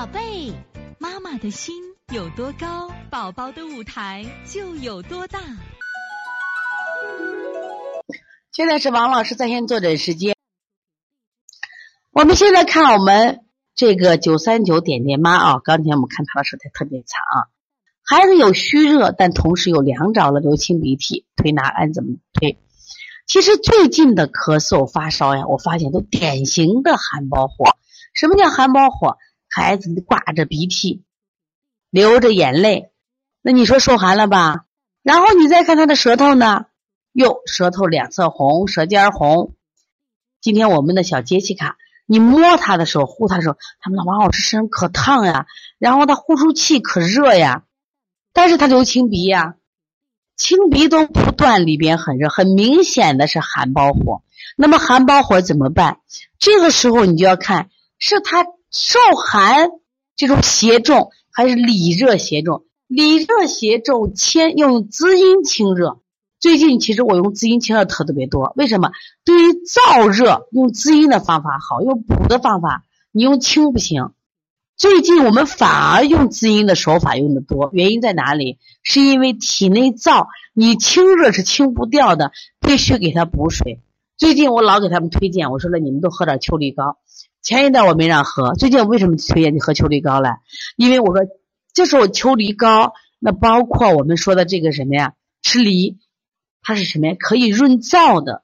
宝贝，妈妈的心有多高，宝宝的舞台就有多大。现在是王老师在线坐诊时间。我们现在看我们这个九三九点点妈啊，刚才我们看她的舌苔特别长啊，孩子有虚热，但同时有凉着了，流清鼻涕，推拿按怎么推？其实最近的咳嗽发烧呀，我发现都典型的寒包火。什么叫寒包火？孩子挂着鼻涕，流着眼泪，那你说受寒了吧？然后你再看他的舌头呢？哟，舌头两侧红，舌尖红。今天我们的小杰西卡，你摸他的时候，呼他的时候，他们说王老师身上可烫呀，然后他呼出气可热呀，但是他流清鼻呀，清鼻都不断，里边很热，很明显的是寒包火。那么寒包火怎么办？这个时候你就要看是他受寒这种邪重，还是里热邪重？里热邪重，先用滋阴清热。最近其实我用滋阴清热特特别多，为什么？对于燥热用滋阴的方法好，用补的方法你用清不行。最近我们反而用滋阴的手法用的多，原因在哪里？是因为体内燥，你清热是清不掉的，必须给它补水。最近我老给他们推荐，我说了你们都喝点秋梨膏。前一段我没让喝，最近为什么推荐你喝秋梨膏了？因为我说这时候秋梨膏，那包括我们说的这个什么呀？吃梨。它是什么呀？可以润燥的，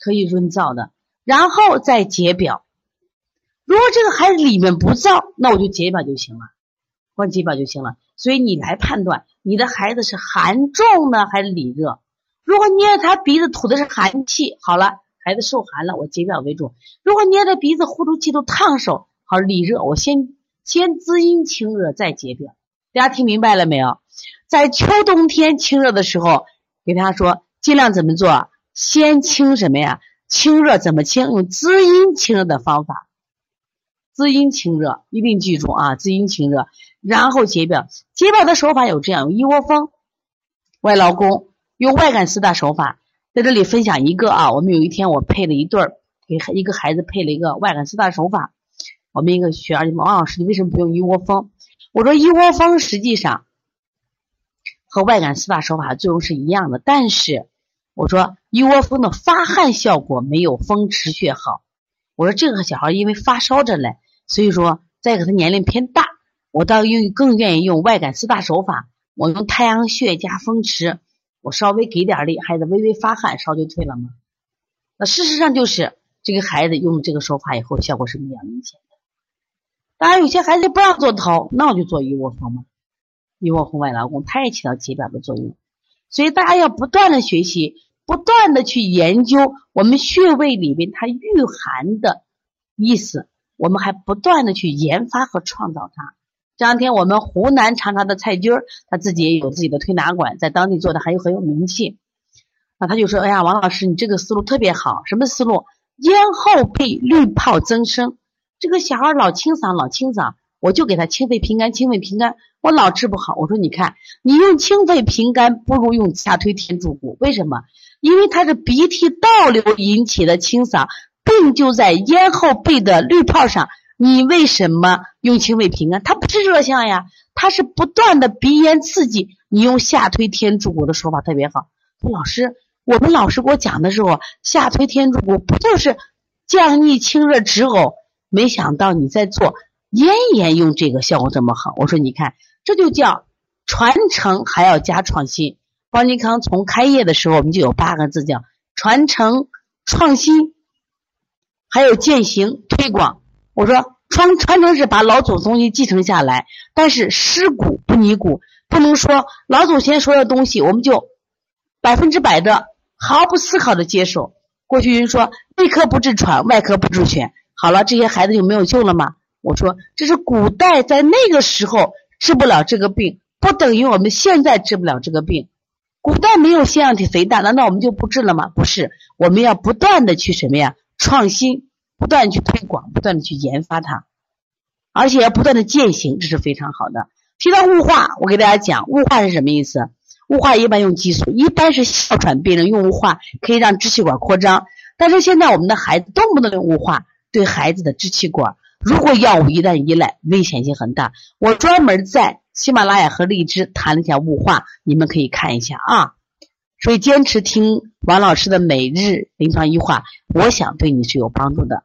可以润燥的，然后再解表。如果这个孩子里面不燥，那我就解表就行了，光解表就行了。所以你来判断你的孩子是寒重呢还是里热。如果捏他鼻子吐的是寒气，好了，孩子受寒了，我解表为主。如果捏着鼻子呼出气都烫手，好里热，我先先滋阴清热再解表。大家听明白了没有？在秋冬天清热的时候。给大家说，尽量怎么做？先清什么呀？清热怎么清？用滋阴清热的方法，滋阴清热一定记住啊！滋阴清热，然后解表。解表的手法有这样：一窝蜂、外劳宫，用外感四大手法。在这里分享一个啊，我们有一天我配了一对儿，给一个孩子配了一个外感四大手法。我们一个学员王老师，你为什么不用一窝蜂？我说一窝蜂实际上。和外感四大手法作用是一样的，但是我说一窝蜂的发汗效果没有风池穴好。我说这个小孩因为发烧着嘞，所以说再给他年龄偏大，我倒用更愿意用外感四大手法。我用太阳穴加风池，我稍微给点力，孩子微微发汗，烧就退了吗？那事实上就是这个孩子用了这个手法以后，效果是比较明显的。当然有些孩子不让做头，那我就做一窝蜂嘛。一窝蜂外劳宫，它也起到解表的作用，所以大家要不断的学习，不断的去研究我们穴位里边它御寒的意思，我们还不断的去研发和创造它。这两天我们湖南长沙的蔡军儿，他自己也有自己的推拿馆，在当地做的还有很有名气。那他就说：“哎呀，王老师，你这个思路特别好，什么思路？咽后背滤泡增生，这个小孩老清嗓，老清嗓。”我就给他清肺平肝，清肺平肝，我老治不好。我说你看，你用清肺平肝不如用下推天柱骨，为什么？因为他是鼻涕倒流引起的清嗓，病就在咽后背的滤泡上。你为什么用清肺平肝？它不是热象呀，它是不断的鼻炎刺激。你用下推天柱骨的说法特别好。说老师，我们老师给我讲的时候，下推天柱骨不就是降逆清热止呕？没想到你在做。咽炎用这个效果这么好，我说你看，这就叫传承还要加创新。邦尼康从开业的时候，我们就有八个字叫传承、创新，还有践行、推广。我说传传承是把老祖宗东西继承下来，但是尸骨不泥骨，不能说老祖先说的东西我们就百分之百的毫不思考的接受。过去人说内科不治喘，外科不治癣，好了，这些孩子就没有救了吗？我说这是古代在那个时候治不了这个病，不等于我们现在治不了这个病。古代没有腺样体肥大，难道我们就不治了吗？不是，我们要不断的去什么呀？创新，不断去推广，不断的去研发它，而且要不断的践行，这是非常好的。提到雾化，我给大家讲雾化是什么意思？雾化一般用激素，一般是哮喘病人用雾化可以让支气管扩张，但是现在我们的孩子动不动用雾化，对孩子的支气管。如果药物一旦依赖，危险性很大。我专门在喜马拉雅和荔枝谈了一下雾化，你们可以看一下啊。所以坚持听王老师的每日临床医话，我想对你是有帮助的。